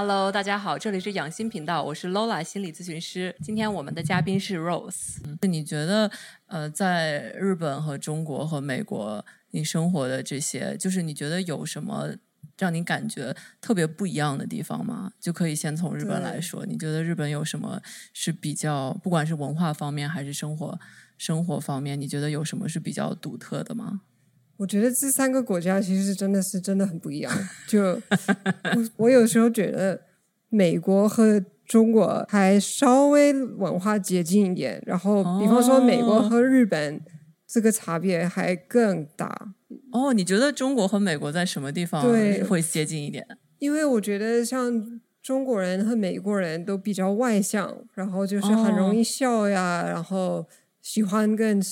Hello，大家好，这里是养心频道，我是 Lola 心理咨询师。今天我们的嘉宾是 Rose。你觉得，呃，在日本和中国和美国，你生活的这些，就是你觉得有什么让你感觉特别不一样的地方吗？就可以先从日本来说，你觉得日本有什么是比较，不管是文化方面还是生活生活方面，你觉得有什么是比较独特的吗？我觉得这三个国家其实真的是真的很不一样。就我 我有时候觉得美国和中国还稍微文化接近一点，然后比方说美国和日本这个差别还更大。哦，你觉得中国和美国在什么地方对会接近一点？因为我觉得像中国人和美国人都比较外向，然后就是很容易笑呀，然后喜欢跟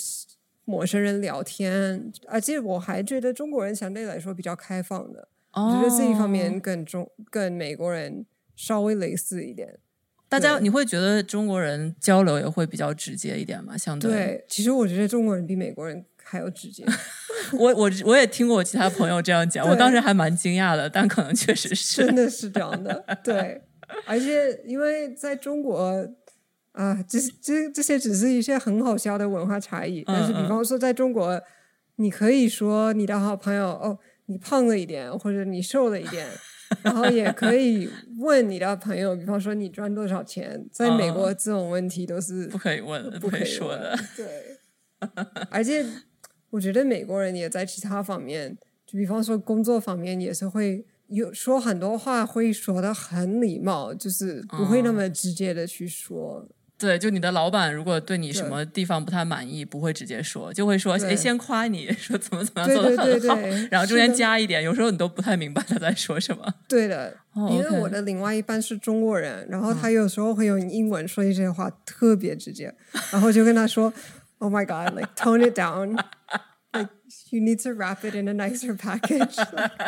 陌生人聊天，而且我还觉得中国人相对来说比较开放的，我觉得这一方面跟中跟美国人稍微类似一点。大家你会觉得中国人交流也会比较直接一点吗？相对，对，其实我觉得中国人比美国人还要直接。我我我也听过我其他朋友这样讲，我当时还蛮惊讶的，但可能确实是真的是这样的，对。而且因为在中国啊，这这这些只是一些很好笑的文化差异。但是，比嗯方说在中国，你可以说你的好朋友哦，你胖了一点，或者你瘦了一点，然后也可以问你的朋友，比方说你赚多少钱。在美国，这种问题都是不可以问的，不可以说问的。。对，而且我觉得美国人也在其他方面，就比方说工作方面，也是会有说很多话会说的很礼貌，就是不会那么直接的去说。对，就你的老板如果对你什么地方不太满意，不会直接说，就会说对。哎，先夸你 说怎么怎么样对做的对对很好，对，然后中间加一点，有时候你都不太明白他在说什么。对的，哦因为我的另外一半是中国人，然后他有时候会用英文说一些话特别直接，然后就跟他说：“Oh my God, like tone it down, like you need to wrap it in a nicer package。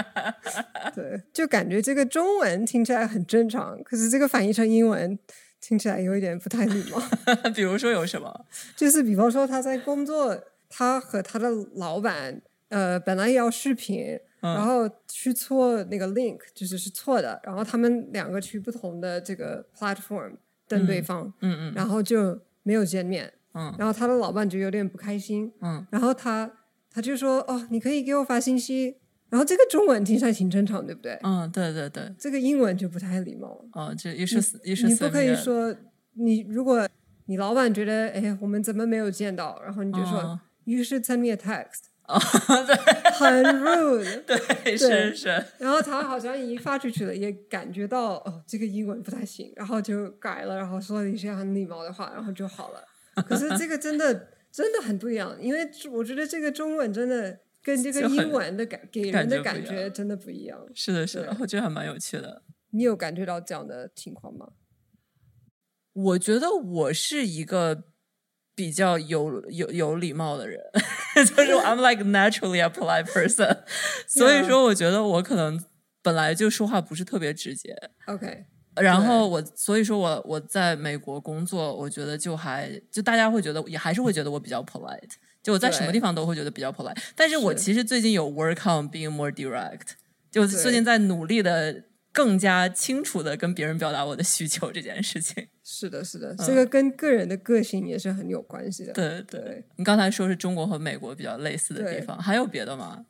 ”对，就感觉这个中文听起来很正常，可是这个翻译成英文听起来有一点不太礼貌。比如说有什么？就是比方说他在工作，他和他的老板呃本来要视频，嗯然后去错那个 link，就是是错的，然后他们两个去不同的这个 platform 等对方，嗯嗯然后就没有见面，嗯然后他的老板就有点不开心，嗯，然后他他就说哦，你可以给我发信息，然后这个中文听起来挺正常，对不对？嗯，对对对，这个英文就不太礼貌了。哦，就一是一是你不可以说你如果你老板觉得哎我们怎么没有见到，然后你就说、哦 you should send me a text，哦，对很 rude。对是是，然后他好像一发出去了，也感觉到哦这个英文不太行，然后就改了，然后说了一些很礼貌的话，然后就好了。可是这个真的真的很不一样，因为我觉得这个中文真的跟这个英文的感给人的感觉真的不一样。是的，是的，我觉得还蛮有趣的。你有感觉到这样的情况吗？我觉得我是一个比较有有有礼貌的人，就是 I'm like naturally a polite person，所以说我觉得我可能本来就说话不是特别直接，OK，然后我所以说我我在美国工作，我觉得就还就大家会觉得也还是会觉得我比较 polite，就我在什么地方都会觉得比较 polite，但是我其实最近有 work on being more direct，就最近在努力的更加清楚的跟别人表达我的需求这件事情。是的，是的，这个跟个人的个性也是很有关系的。对对，对，你刚才说是中国和美国比较类似的地方，还有别的吗？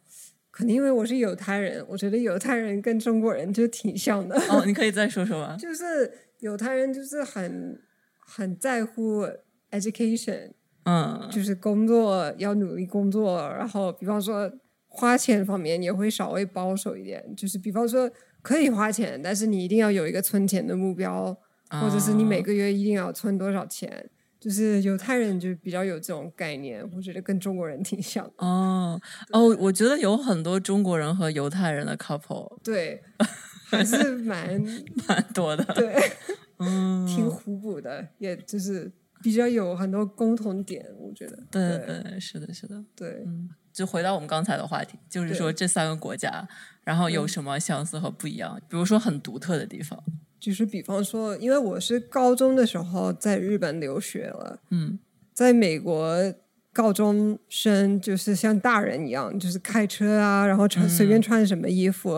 可能因为我是犹太人，我觉得犹太人跟中国人就挺像的，哦，你可以 再说说吗？就是犹太人就是很很在乎 education，嗯就是工作要努力工作，然后比方说花钱方面也会稍微保守一点，就是比方说可以花钱，但是你一定要有一个存钱的目标，或者是你每个月一定要存多少钱。就是犹太人就比较有这种概念，我觉得跟中国人挺像的。哦哦，我觉得有很多中国人和犹太人的 couple 对，还是蛮蛮多的。对，嗯，挺互补的，也就是比较有很多共同点，我觉得。对对对，是的，是的。对，就回到我们刚才的话题，就是说这三个国家，然后有什么相似和不一样？比如说很独特的地方。就是比方说，因为我是高中的时候在日本留学了，嗯，在美国高中生就是像大人一样，就是开车啊，然后穿随便穿什么衣服，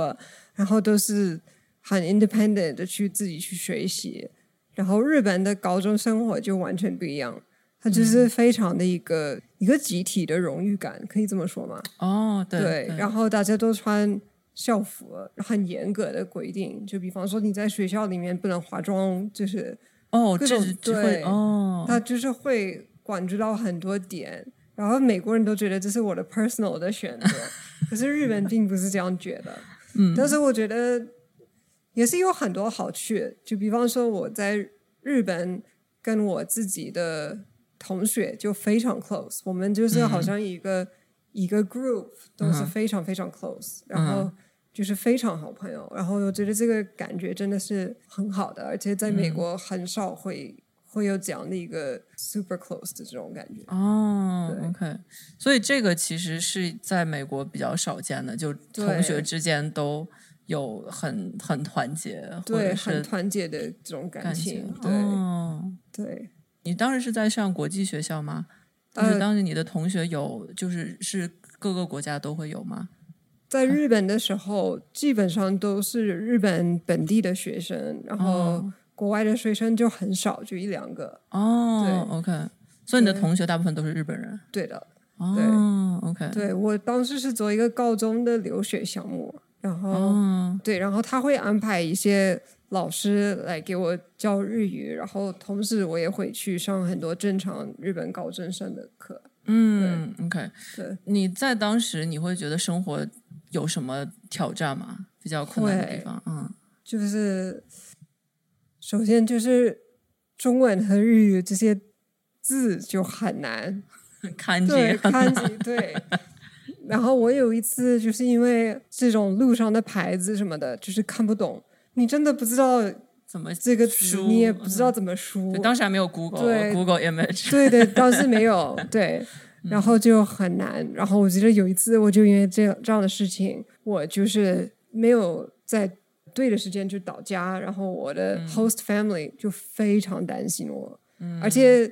然后都是很 independent 的去自己去学习。然后日本的高中生活就完全不一样，它就是非常的一个、一个集体的荣誉感，可以这么说吗？哦，对对，然后大家都穿校服，很严格的规定，就比方说你在学校里面不能化妆，就是哦，各种这这会对哦，他就是会管制到很多点。然后美国人都觉得这是我的 personal 的选择，可是日本并不是这样觉得。嗯，但是我觉得也是有很多好处，就比方说我在日本跟我自己的同学就非常 close，我们就是好像一个、一个 group 都是非常非常 close，、然后就是非常好朋友。然后我觉得这个感觉真的是很好的，而且在美国很少会。会有这样的一个 super close 的这种感觉，哦对，OK，所以这个其实是在美国比较少见的，就同学之间都有很很团结，或对，很团结的这种感感情，对、哦，对。你当时是在上国际学校吗？就是呃当时你的同学有，就是是各个国家都会有吗？在日本的时候，基本上都是日本本地的学生，然后哦国外的学生就很少，就一两个。哦，OK，所以你的同学大部分都是日本人。对的，哦，OK，对我当时是做一个高中的留学项目，然后、哦，对，然后他会安排一些老师来给我教日语，然后同时我也会去上很多正常日本高中生的课。嗯，OK，对，你在当时你会觉得生活有什么挑战吗？比较困难的地方？嗯，就是首先就是中文和日语这些字就很难，看对，看起对。然后我有一次就是因为这种路上的牌子什么的，就是看不懂，你真的不知道怎么这个词，输你也不知道怎么输对。当时还没有 Google 对 Google Image，对对，当时没有 对，然后就很难。然后我记得有一次，我就因为这样这样的事情，我就是没有在对的时间就到家，然后我的 host family 就非常担心我，而且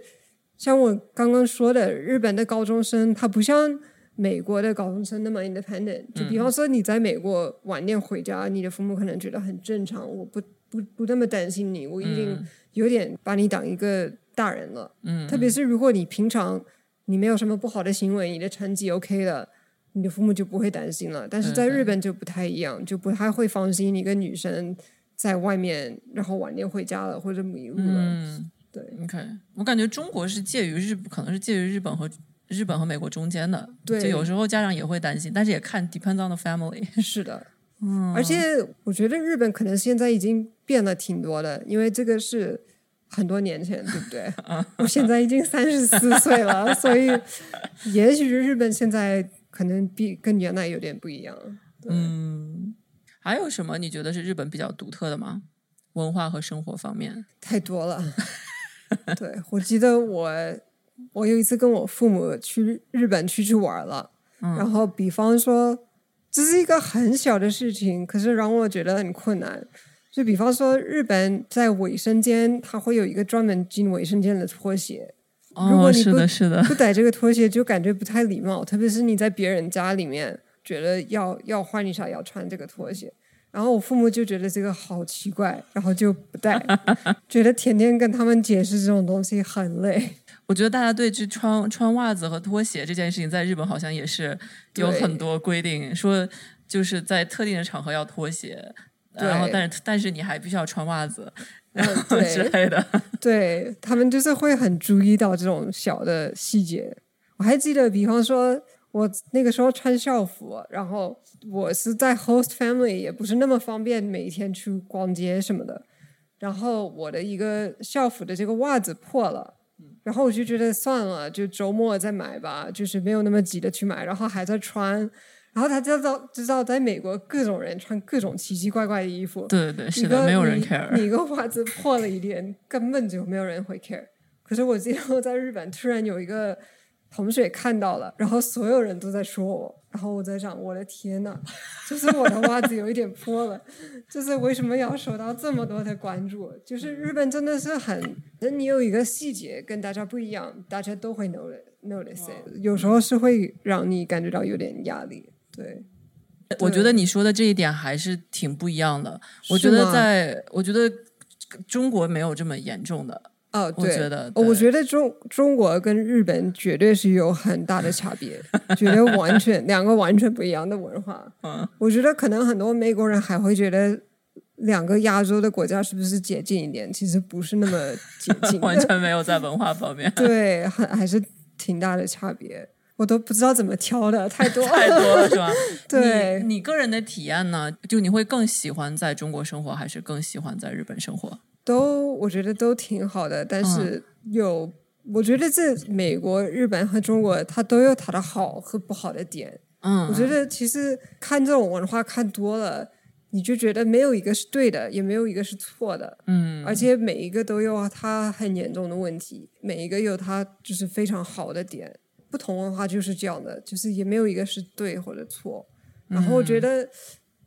像我刚刚说的，日本的高中生他不像。美国的高中生那么 independent，就比方说你在美国晚点回家，你的父母可能觉得很正常，我不不不那么担心你，我已经有点把你当一个大人了。嗯，特别是如果你平常你没有什么不好的行为，你的成绩 OK 了，你的父母就不会担心了。但是在日本就不太一样，就不太会放心一个女生在外面，然后晚点回家了或者迷路了。嗯对，OK，我感觉中国是介于日，可能是介于日本和日本和美国中间的，对就有时候家长也会担心，但是也看 depends on the family。是的，嗯而且我觉得日本可能现在已经变了挺多的，因为这个是很多年前，对不对？我现在已经三十四岁了，所以也许日本现在可能比跟原来有点不一样。嗯，还有什么你觉得是日本比较独特的吗？文化和生活方面？太多了。对，我记得我我有一次跟我父母去日本出去玩了，然后比方说这是一个很小的事情，可是让我觉得很困难。就比方说，日本在卫生间，它会有一个专门进卫生间的拖鞋，如果哦，你不是的，是的，不带这个拖鞋就感觉不太礼貌，特别是你在别人家里面，觉得要要换一下要穿这个拖鞋。然后我父母就觉得这个好奇怪，然后就不带，觉得天天跟他们解释这种东西很累。我觉得大家对这穿穿袜子和拖鞋这件事情，在日本好像也是有很多规定，说就是在特定的场合要拖鞋，然后但是但是你还必须要穿袜子嗯，之，类的。对他们就是会很注意到这种小的细节。我还记得，比方说，我那个时候穿校服，然后我是在 host family，也不是那么方便每天去逛街什么的。然后我的一个校服的这个袜子破了，然后我就觉得算了，就周末再买吧，就是没有那么急的去买，然后还在穿。然后他知道知道，在美国各种人穿各种奇奇怪怪的衣服，对对对，你是的，个没有人 care。你一个袜子破了一点，根本就没有人会 care。可是我记得我在日本突然有一个同学看到了，然后所有人都在说我，然后我在想，我的天呐，就是我的袜子有一点破了，就是为什么要受到这么多的关注？就是日本真的是很，你有一个细节跟大家不一样，大家都会 notice notice，it 有时候是会让你感觉到有点压力。对，我觉得你说的这一点还是挺不一样的。我觉得在，我觉得中国没有这么严重的。哦，我对，觉得哦我觉得中中国跟日本绝对是有很大的差别，觉得完全两个完全不一样的文化。嗯，我觉得可能很多美国人还会觉得两个亚洲的国家是不是接近一点？其实不是那么接近 完，全没有在文化方面对，还还是挺大的差别。我都不知道怎么挑的，太多 太多了，是吧？对你，你个人的体验呢？就你会更喜欢在中国生活，还是更喜欢在日本生活？都我觉得都挺好的，但是有，我觉得这美国、日本和中国，它都有它的好和不好的点。嗯，我觉得其实看这种文化看多了，你就觉得没有一个是对的，也没有一个是错的，嗯，而且每一个都有它很严重的问题，每一个有它就是非常好的点。不同文化就是这样的，就是也没有一个是对或者错。然后我觉得，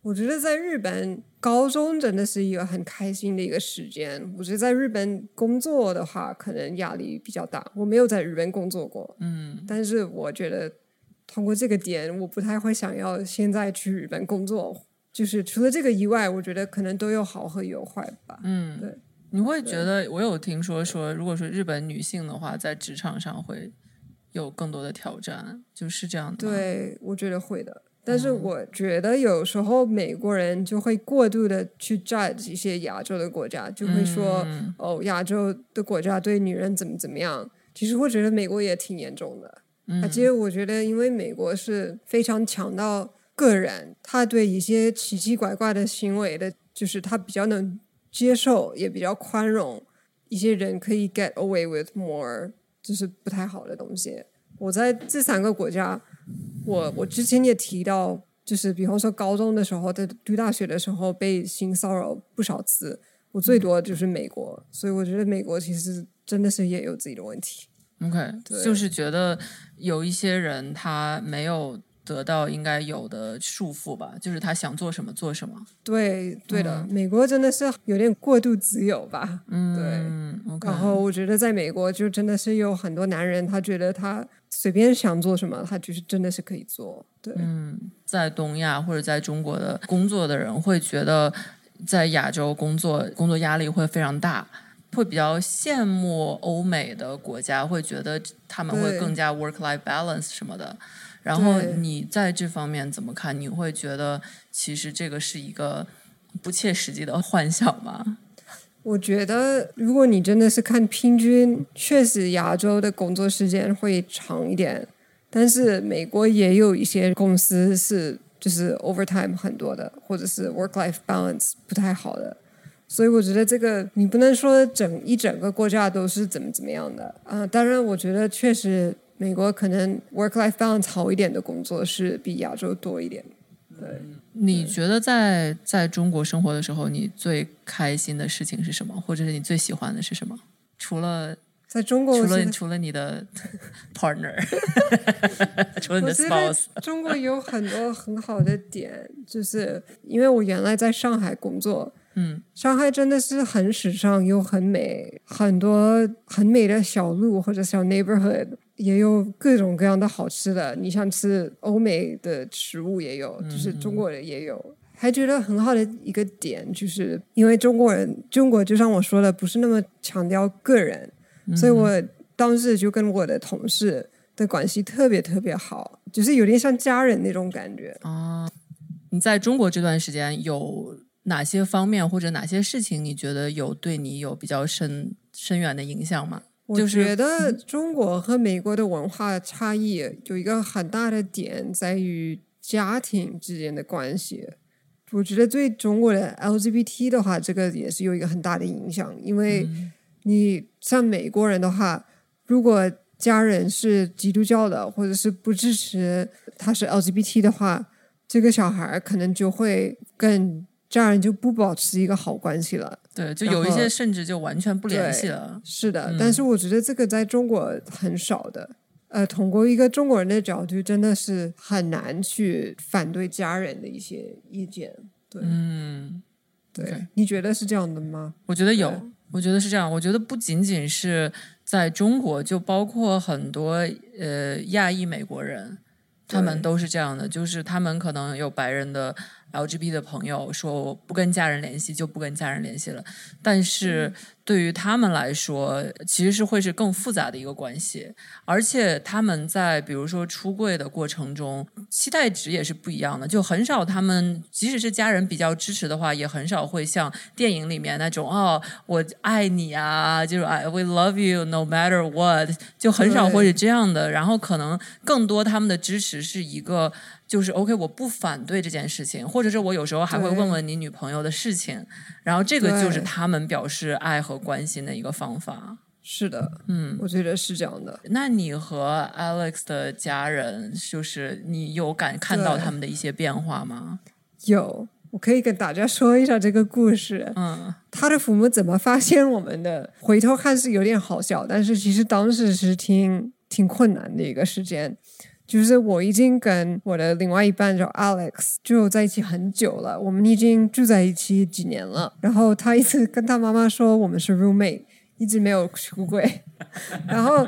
我觉得在日本高中真的是一个很开心的一个时间。我觉得在日本工作的话，可能压力比较大。我没有在日本工作过，嗯，但是我觉得通过这个点，我不太会想要现在去日本工作。就是除了这个以外，我觉得可能都有好和有坏吧。嗯，对。你会觉得，我有听说说，如果说日本女性的话，在职场上会有更多的挑战，就是这样的。对，我觉得会的。但是我觉得有时候美国人就会过度的去 judge 一些亚洲的国家，就会说、嗯哦，亚洲的国家对女人怎么怎么样。其实我觉得美国也挺严重的，嗯而且我觉得因为美国是非常强调个人，他对一些奇奇怪怪的行为的，就是他比较能接受，也比较宽容。一些人可以 get away with more，就是不太好的东西。我在这三个国家，我我之前也提到，就是比方说高中的时候，在读大学的时候被性骚扰不少次，我最多就是美国，所以我觉得美国其实真的是也有自己的问题。OK，对就是觉得有一些人他没有得到应该有的束缚吧，就是他想做什么做什么。对，对的，美国真的是有点过度自由吧？嗯，对。然后我觉得在美国就真的是有很多男人，他觉得他随便想做什么，他就是真的是可以做。对，嗯在东亚或者在中国的工作的人会觉得，在亚洲工作工作压力会非常大，会比较羡慕欧美的国家，会觉得他们会更加 work life balance 什么的。然后你在这方面怎么看？你会觉得其实这个是一个不切实际的幻想吗？我觉得如果你真的是看平均，确实亚洲的工作时间会长一点，但是美国也有一些公司是就是 overtime 很多的，或者是 work life balance 不太好的。所以我觉得这个你不能说整一整个国家都是怎么怎么样的啊、当然，我觉得确实美国可能 work life balance 好一点的工作是比亚洲多一点。对，你觉得在在中国生活的时候，你最开心的事情是什么？或者是你最喜欢的是什么？除了在中国除了除了你的 partner，除了你的 spouse，中国有很多很好的点，就是因为我原来在上海工作，嗯，上海真的是很时尚又很美，很多很美的小路或者小 neighborhood，也有各种各样的好吃的。你想吃欧美的食物也有，就是中国的也有。还觉得很好的一个点，就是因为中国人，中国就像我说的，不是那么强调个人，所以我当时就跟我的同事的关系特别特别好，就是有点像家人那种感觉。啊你在中国这段时间有哪些方面或者哪些事情，你觉得有对你有比较深深远的影响吗？我就是觉得中国和美国的文化差异有一个很大的点在于家庭之间的关系。我觉得对中国的 LGBT 的话，这个也是有一个很大的影响，因为你像美国人的话，如果家人是基督教的，或者是不支持他是 LGBT 的话，这个小孩可能就会跟家人就不保持一个好关系了。对，就有一些甚至就完全不联系了。是的，但是我觉得这个在中国很少的。呃，通过一个中国人的角度，真的是很难去反对家人的一些意见。对，嗯，对你觉得是这样的吗？我觉得有，我觉得是这样。我觉得不仅仅是在中国，就包括很多呃亚裔美国人，他们都是这样的，就是他们可能有白人的 LGBT 的朋友说我不跟家人联系就不跟家人联系了，但是对于他们来说，其实是会是更复杂的一个关系，而且他们在比如说出柜的过程中，期待值也是不一样的，就很少他们即使是家人比较支持的话，也很少会像电影里面那种哦我爱你啊，就是 I we love you no matter what，就很少会是这样的，然后可能更多他们的支持是一个。就是 OK，我不反对这件事情，或者是我有时候还会问问你女朋友的事情，然后这个就是他们表示爱和关心的一个方法。是的，嗯，我觉得是这样的。那你和 Alex 的家人，就是你有感看到他们的一些变化吗？有，我可以跟大家说一下这个故事。嗯，他的父母怎么发现我们的？回头看是有点好笑，但是其实当时是挺挺困难的一个时间。就是我已经跟我的另外一半叫 Alex 就在一起很久了，我们已经住在一起几年了。然后他一直跟他妈妈说我们是 roommate，一直没有出轨。然后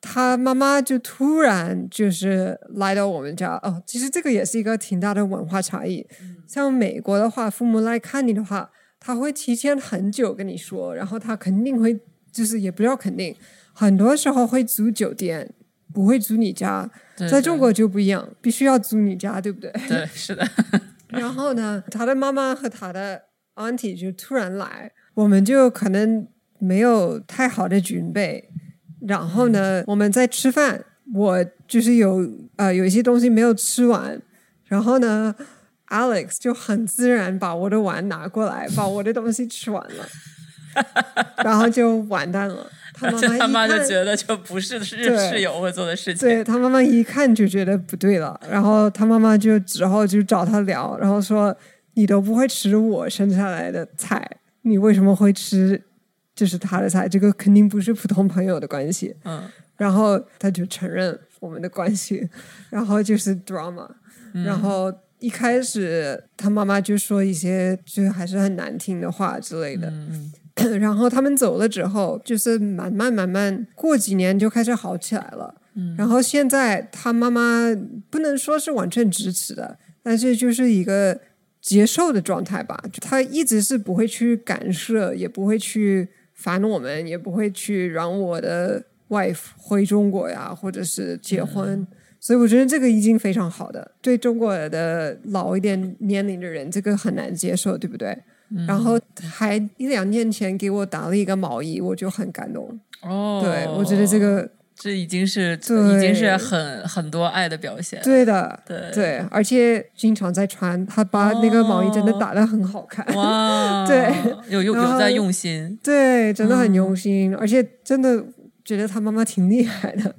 他妈妈就突然就是来到我们家哦，其实这个也是一个挺大的文化差异。像美国的话，父母来看你的话，他会提前很久跟你说，然后他肯定会就是也不要肯定，很多时候会租酒店。不会租你家，在中国就不一样，必须要租你家，对不对？对，是的。然后呢，他的妈妈和他的 auntie 就突然来，我们就可能没有太好的准备。然后呢，我们在吃饭，我就是有呃有一些东西没有吃完。然后呢，Alex 就很自然把我的碗拿过来，把我的东西吃完了，然后就完蛋了。他妈他妈就觉得就不是室室友会做的事情。对他妈妈一看就觉得不对了，然后他妈妈就之后就找他聊，然后说：“你都不会吃我生下来的菜，你为什么会吃就是他的菜？这个肯定不是普通朋友的关系。”嗯，然后他就承认我们的关系，然后就是 drama，然后一开始他妈妈就说一些就还是很难听的话之类的。嗯。然后他们走了之后，就是慢慢慢慢过几年就开始好起来了。嗯，然后现在他妈妈不能说是完全支持的，但是就是一个接受的状态吧。他一直是不会去干涉，也不会去烦我们，也不会去让我的 wife 回中国呀，或者是结婚。所以我觉得这个已经非常好的。对中国的老一点年龄的人，这个很难接受，对不对？然后还一两年前给我打了一个毛衣，我就很感动。哦，对，我觉得这个这已经是已经是很很多爱的表现。对的，对对，而且经常在穿，他把那个毛衣真的打的很好看。哇，对，有有有在用心，对，真的很用心，而且真的觉得他妈妈挺厉害的。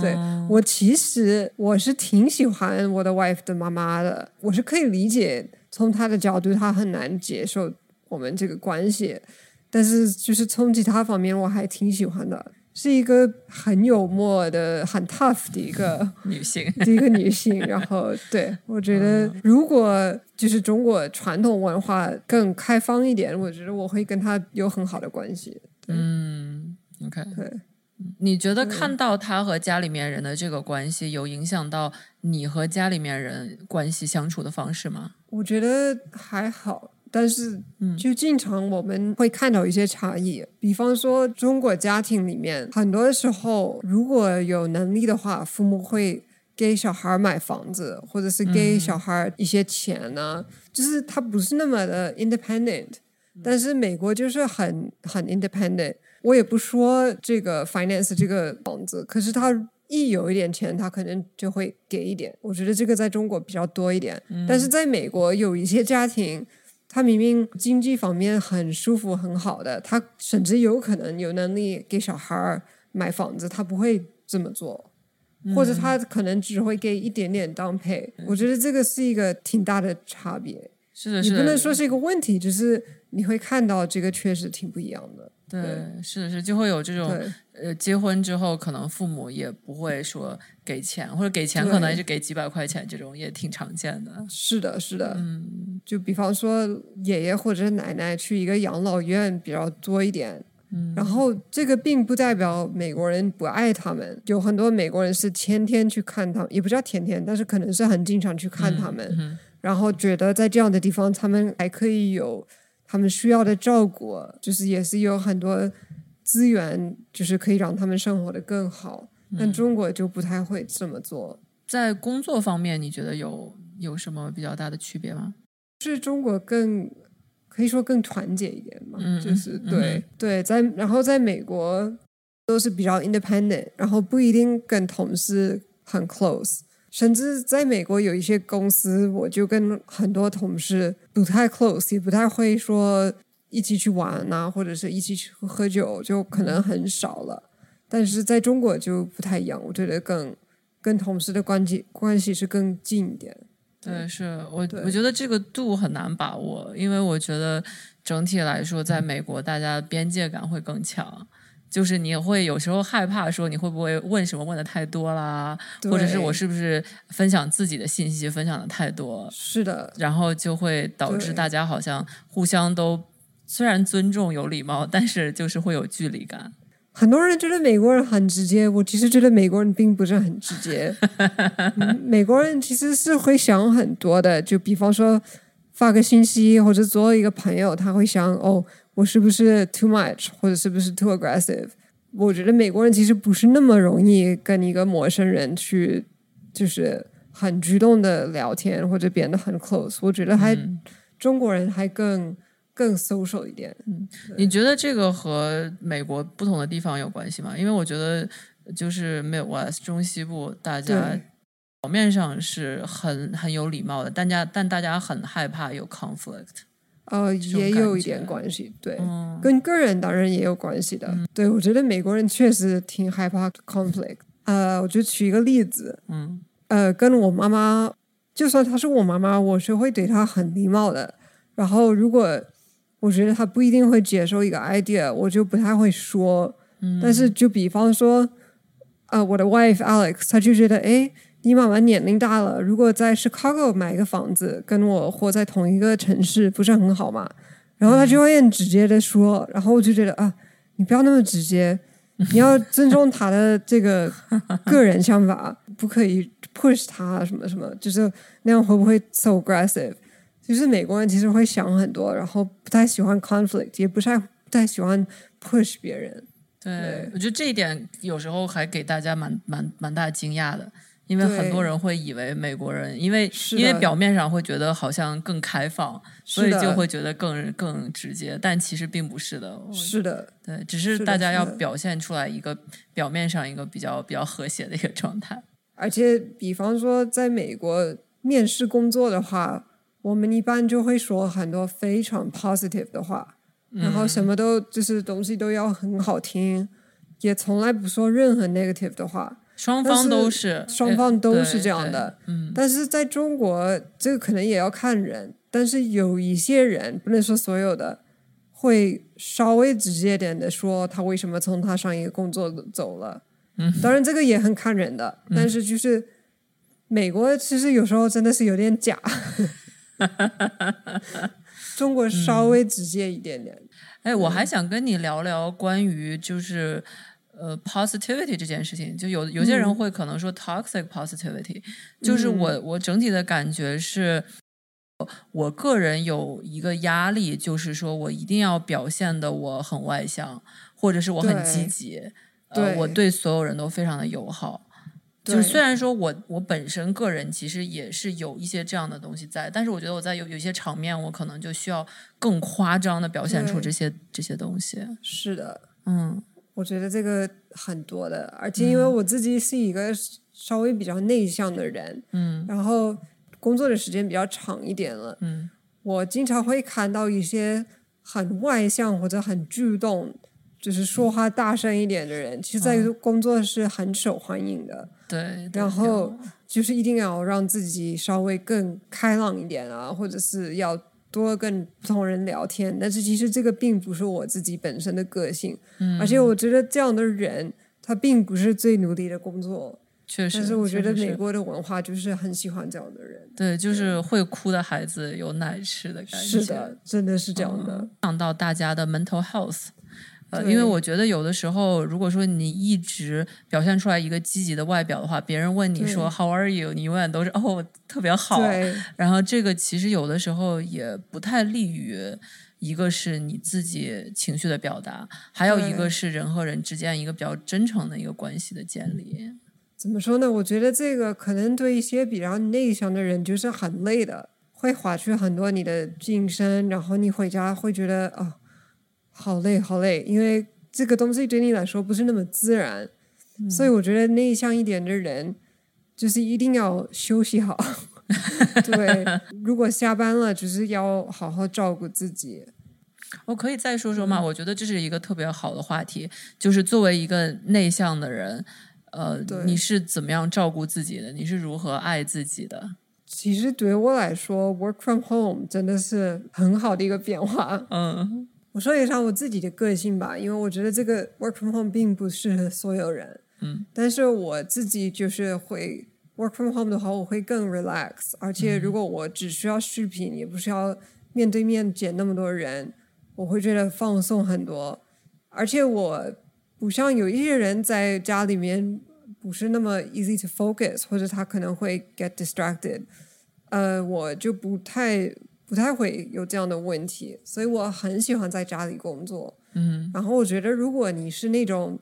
对我其实我是挺喜欢我的 wife 的妈妈的，我是可以理解。从他的角度，他很难接受我们这个关系，但是就是从其他方面，我还挺喜欢的，是一个很幽默的、很 tough 的一个 女性，一个女性。然后，对我觉得，如果就是中国传统文化更开放一点，我觉得我会跟他有很好的关系。嗯，OK，对。你觉得看到他和家里面人的这个关系，有影响到你和家里面人关系相处的方式吗？我觉得还好，但是就经常我们会看到一些差异。比方说，中国家庭里面，很多时候如果有能力的话，父母会给小孩买房子，或者是给小孩一些钱呢，就是他不是那么的 independent。但是美国就是很很 independent。我也不说这个 finance 这个房子，可是他一有一点钱，他可能就会给一点。我觉得这个在中国比较多一点，但是在美国有一些家庭，他明明经济方面很舒服很好的，他甚至有可能有能力给小孩儿买房子，他不会这么做，或者他可能只会给一点点当配。我觉得这个是一个挺大的差别。是的，你不能说是一个问题，只是你会看到这个确实挺不一样的。对，是的是，就会有这种呃，结婚之后可能父母也不会说给钱，或者给钱可能就给几百块钱，这种也挺常见的。是的，是的，嗯，就比方说爷爷或者奶奶去一个养老院比较多一点，嗯。然后这个并不代表美国人不爱他们，有很多美国人是天天去看他们，也不叫天天，但是可能是很经常去看他们，嗯然后觉得在这样的地方他们还可以有他们需要的照顾，就是也是有很多资源，就是可以让他们生活的更好。但中国就不太会这么做。在工作方面，你觉得有有什么比较大的区别吗？是中国更。可以说更团结一点嘛，就是对对，在然后在美国都是比较 independent，然后不一定跟同事很 close，甚至在美国有一些公司，我就跟很多同事不太 close，也不太会说一起去玩啊，或者是一起去喝酒，就可能很少了。但是在中国就不太一样，我觉得更跟同事的关系关系是更近一点。对，是我我觉得这个度很难把握，因为我觉得整体来说，在美国大家边界感会更强，就是你会有时候害怕说你会不会问什么问的太多啦，或者是我是不是分享自己的信息分享的太多，是的，然后就会导致大家好像互相都虽然尊重有礼貌，但是就是会有距离感。很多人觉得美国人很直接，我其实觉得美国人并不是很直接。美国人其实是会想很多的，就比方说发个信息或者做一个朋友，他会想哦，我是不是 too much，或者是不是 too aggressive？我觉得美国人其实不是那么容易跟一个陌生人去就是很主动的聊天或者变得很 close。我觉得还中国人还更。更 social 一点，嗯，你觉得这个和美国不同的地方有关系吗？因为我觉得就是 Midwest 中西部，大家表面上是很很有礼貌的，但家但大家很害怕有 conflict，呃，也有一点关系，对，跟个人当然也有关系的。对我觉得美国人确实挺害怕 conflict。呃，我就举一个例子，嗯，呃，跟我妈妈，就算她是我妈妈，我是会对她很礼貌的。然后如果我觉得她不一定会接受一个 idea，我就不太会说。但是就比方说，呃，我的 wife Alex，她就觉得，哎，你妈妈年龄大了，如果在 Chicago 买一个房子，跟我活在同一个城市，不是很好吗？然后他就会很直接的说，然后我就觉得啊，你不要那么直接，你要尊重他的这个 个人想法，不可以 push 他什么什么，就是那样会不会 so aggressive？就是美国人其实会想很多，然后不太喜欢 conflict，也不太不太喜欢 push 别人。对，我觉得这一点有时候还给大家蛮蛮蛮大惊讶的，因为很多人会以为美国人，因为因为表面上会觉得好像更开放，所以就会觉得更更直接，但其实并不是的。是的，对，只是大家要表现出来一个表面上一个比较比较和谐的一个状态。而且，比方说在美国面试工作的话。我们一般就会说很多非常 positive 的话，然后什么都就是东西都要很好听，也从来不说任何 negative 的话。双方都是，双方都是这样的。嗯，但是在中国，这个可能也要看人，但是有一些人不能说所有的，会稍微直接点的说他为什么从他上一个工作走了。嗯，当然这个也很看人的，但是就是美国其实有时候真的是有点假。中国稍微直接一点点。哎，我还想跟你聊聊关于就是呃 positivity 这件事情。就有有些人会可能说 toxic positivity，就是我我整体的感觉是，我个人有一个压力，就是说我一定要表现的我很外向，或者是我很积极，呃，我对。所有人都非常的友好。就是虽然说我我本身个人其实也是有一些这样的东西在，但是我觉得我在有有些场面，我可能就需要更夸张的表现出这些这些东西。是的，嗯，我觉得这个很多的，而且因为我自己是一个稍微比较内向的人，嗯，然后工作的时间比较长一点了，嗯，我经常会看到一些很外向或者很主动。就是说话大声一点的人，其实，在工作是很受欢迎的。对，然后就是一定要让自己稍微更开朗一点啊，或者是要多跟不同人聊天。但是其实这个并不是我自己本身的个性，而且我觉得这样的人他并不是最努力的工作。确实，但是我觉得美国的文化就是很喜欢这样的人。对，就是会哭的孩子有奶吃的感觉。是的，真的是这样的。想到大家的 mental health。呃，因为我觉得有的时候，如果说你一直表现出来一个积极的外表的话，别人问你说 “How are you”，你永远都是哦特别好。对然后这个其实有的时候也不太利于，一个是你自己情绪的表达，还有一个是人和人之间一个比较真诚的一个关系的建立。怎么说呢？我觉得这个可能对一些比较内向的人就是很累的，会划去很多你的晋升，然后你回家会觉得啊、好累好累，因为这个东西对你来说不是那么自然，所以我觉得内向一点的人就是一定要休息好。对，如果下班了，就是要好好照顾自己。我可以再说说吗？嗯我觉得这是一个特别好的话题，就是作为一个内向的人，呃，你是怎么样照顾自己的？你是如何爱自己的？其实对我来说，work from home 真的是很好的一个变化。嗯我说一下我自己的个性吧，因为我觉得这个 work from home 并不适合所有人。嗯，但是我自己就是会 work from home 的话，我会更 relax，而且如果我只需要视频，也不需要面对面见那么多人，我会觉得放松很多。而且我不像有一些人在家里面不是那么 easy to focus，或者他可能会 get distracted。呃，我就不太不太会有这样的问题，所以我很喜欢在家里工作。嗯然后我觉得，如果你是那种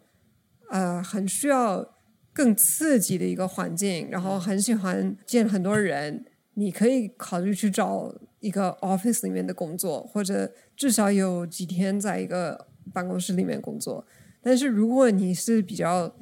呃很需要更刺激的一个环境，然后很喜欢见很多人，你可以考虑去找一个 office 里面的工作，或者至少有几天在一个办公室里面工作。但是如果你是比较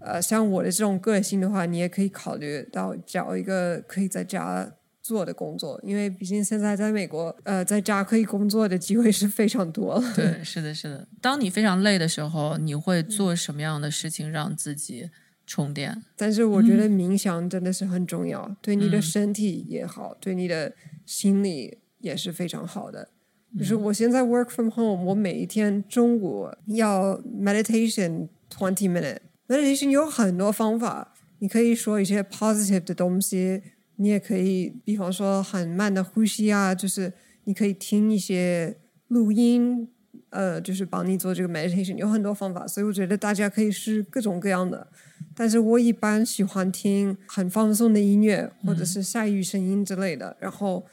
呃像我的这种个性的话，你也可以考虑到找一个可以在家做的工作，因为毕竟现在在美国，呃，在家可以工作的机会是非常多了。对，是的，是的。当你非常累的时候，你会嗯做什么样的事情让自己充电？但是我觉得冥想真的是很重要，对你的身体也好，对你的心理也是非常好的。就是我现在 work from home，我每一天中午要 meditation twenty minute。meditation 有很多方法，你可以说一些 positive 的东西，你也可以，比方说很慢的呼吸啊，就是你可以听一些录音，呃，就是帮你做这个 meditation，有很多方法，所以我觉得大家可以试各种各样的。但是我一般喜欢听很放松的音乐，或者是下雨声音之类的，然后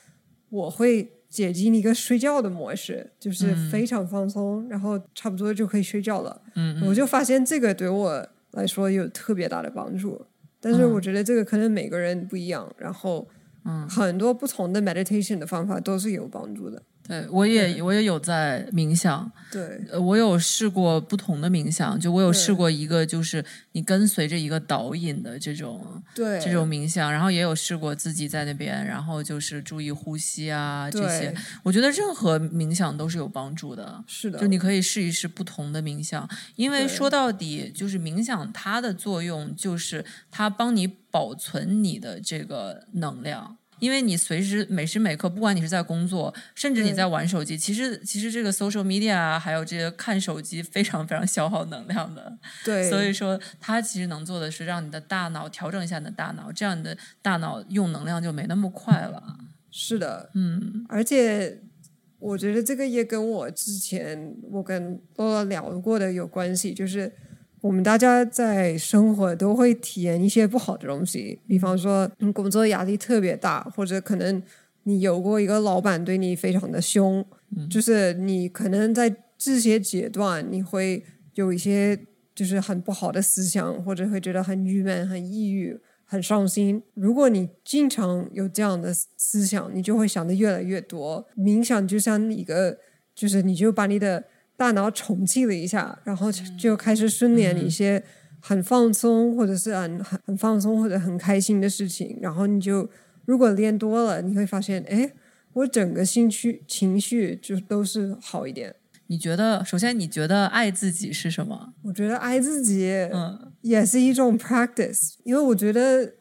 我会解进一个睡觉的模式，就是非常放松，然后差不多就可以睡觉了。嗯我就发现这个对我来说有特别大的帮助。但是我觉得这个可能每个人不一样，然后嗯很多不同的 meditation 的方法都是有帮助的。对我也我也有在冥想，对，呃，我有试过不同的冥想，就我有试过一个就是你跟随着一个导引的这种对，这种冥想，然后也有试过自己在那边，然后就是注意呼吸啊这些。我觉得任何冥想都是有帮助的。是的，就你可以试一试不同的冥想，因为说到底，就是冥想它的作用就是它帮你保存你的这个能量。因为你随时每时每刻，不管你是在工作，甚至你在玩手机，其实其实这个 social media 啊，还有这些看手机，非常非常消耗能量的。对，所以说，它其实能做的是让你的大脑调整一下你的大脑，这样你的大脑用能量就没那么快了。是的，嗯而且我觉得这个也跟我之前我跟洛洛聊过的有关系，就是我们大家在生活都会体验一些不好的东西，比方说你工作压力特别大，或者可能你有过一个老板对你非常的凶，就是你可能在这些阶段你会有一些就是很不好的思想，或者会觉得很郁闷、很抑郁。很伤心。如果你经常有这样的思想，你就会想的越来越多。冥想就像一个，就是你就把你的大脑重启了一下，然后就就开始训练一些很放松，或者是很很很放松或者很开心的事情。然后你就如果练多了，你会发现，哎，我整个兴趣情绪就都是好一点。你觉得，首先你觉得爱自己是什么？我觉得爱自己，嗯也是一种 practice，因为我觉得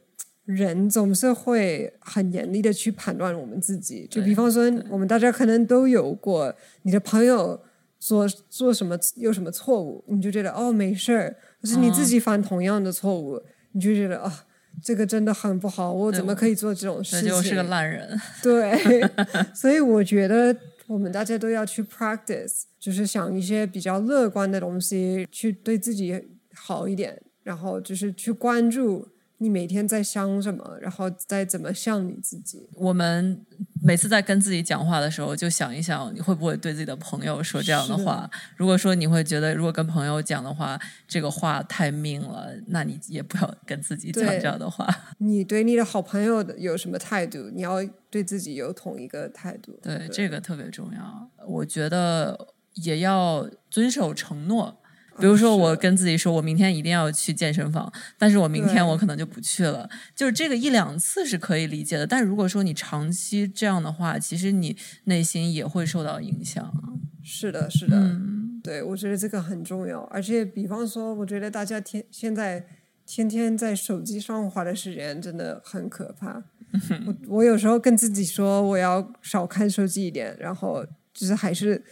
人总是会很严厉的去判断我们自己。就比方说，我们大家可能都有过，你的朋友做做什么有什么错误，你就觉得哦没事儿，可是你自己犯同样的错误，你就觉得啊。这个真的很不好，我怎么可以做这种事这情？就是个烂人。对，所以我觉得我们大家都要去 practice，就是想一些比较乐观的东西，去对自己好一点，然后就是去关注你每天在想什么，然后再怎么像你自己。我们每次在跟自己讲话的时候，就想一想，你会不会对自己的朋友说这样的话？如果说你会觉得，如果跟朋友讲的话，这个话太命了，那你也不要 跟自己讲这样的话。你对你的好朋友的有什么态度，你要对自己有同一个态度。对，这个特别重要。我觉得也要遵守承诺。比如说，我跟自己说，我明天一定要去健身房，但是我明天我可能就不去了。就是这个一两次是可以理解的，但如果说你长期这样的话，其实你内心也会受到影响。是的，是的，嗯，对，我觉得这个很重要。而且，比方说，我觉得大家天现在天天在手机上花的时间真的很可怕。我我有时候跟自己说，我要少看手机一点，然后就是还是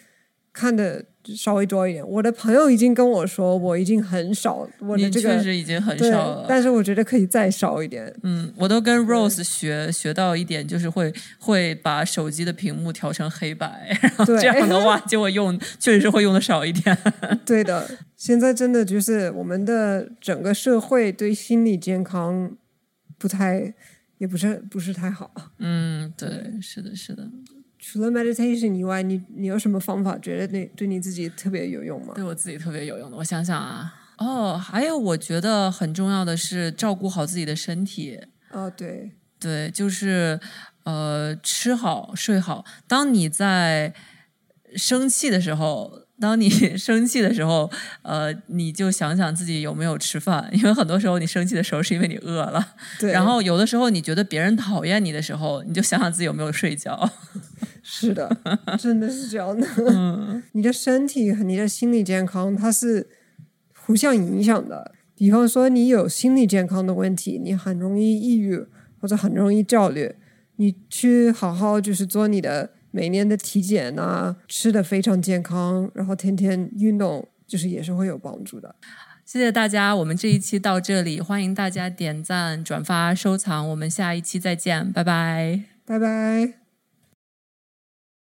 看的稍微多一点。我的朋友已经跟我说，我已经很少，我的你这个确实已经很少了，。但是我觉得可以再少一点。嗯，我都跟 Rose 学学到一点，就是会会把手机的屏幕调成黑白，然后对这样的话就会用，确实是会用的少一点。对的，现在真的就是我们的整个社会对心理健康不太，也不是不是太好。嗯，对，是的，是的。除了 meditation 以外，你你有什么方法觉得对对你自己特别有用吗？对我自己特别有用的。我想想啊，哦，还有我觉得很重要的是照顾好自己的身体。哦，对，对，就是呃，吃好睡好。当你在生气的时候，当你 生气的时候，呃，你就想想自己有没有吃饭，因为很多时候你生气的时候是因为你饿了。对，然后有的时候你觉得别人讨厌你的时候，你就想想自己有没有睡觉。是的，真的是这样的。嗯 你的身体和你的心理健康，它是互相影响的。比方说，你有心理健康的问题，你很容易抑郁或者很容易焦虑。你去好好就是做你的每年的体检啊，吃的非常健康，然后天天运动，就是也是会有帮助的。谢谢大家，我们这一期到这里，欢迎大家点赞、转发、收藏，我们下一期再见，拜拜。拜拜。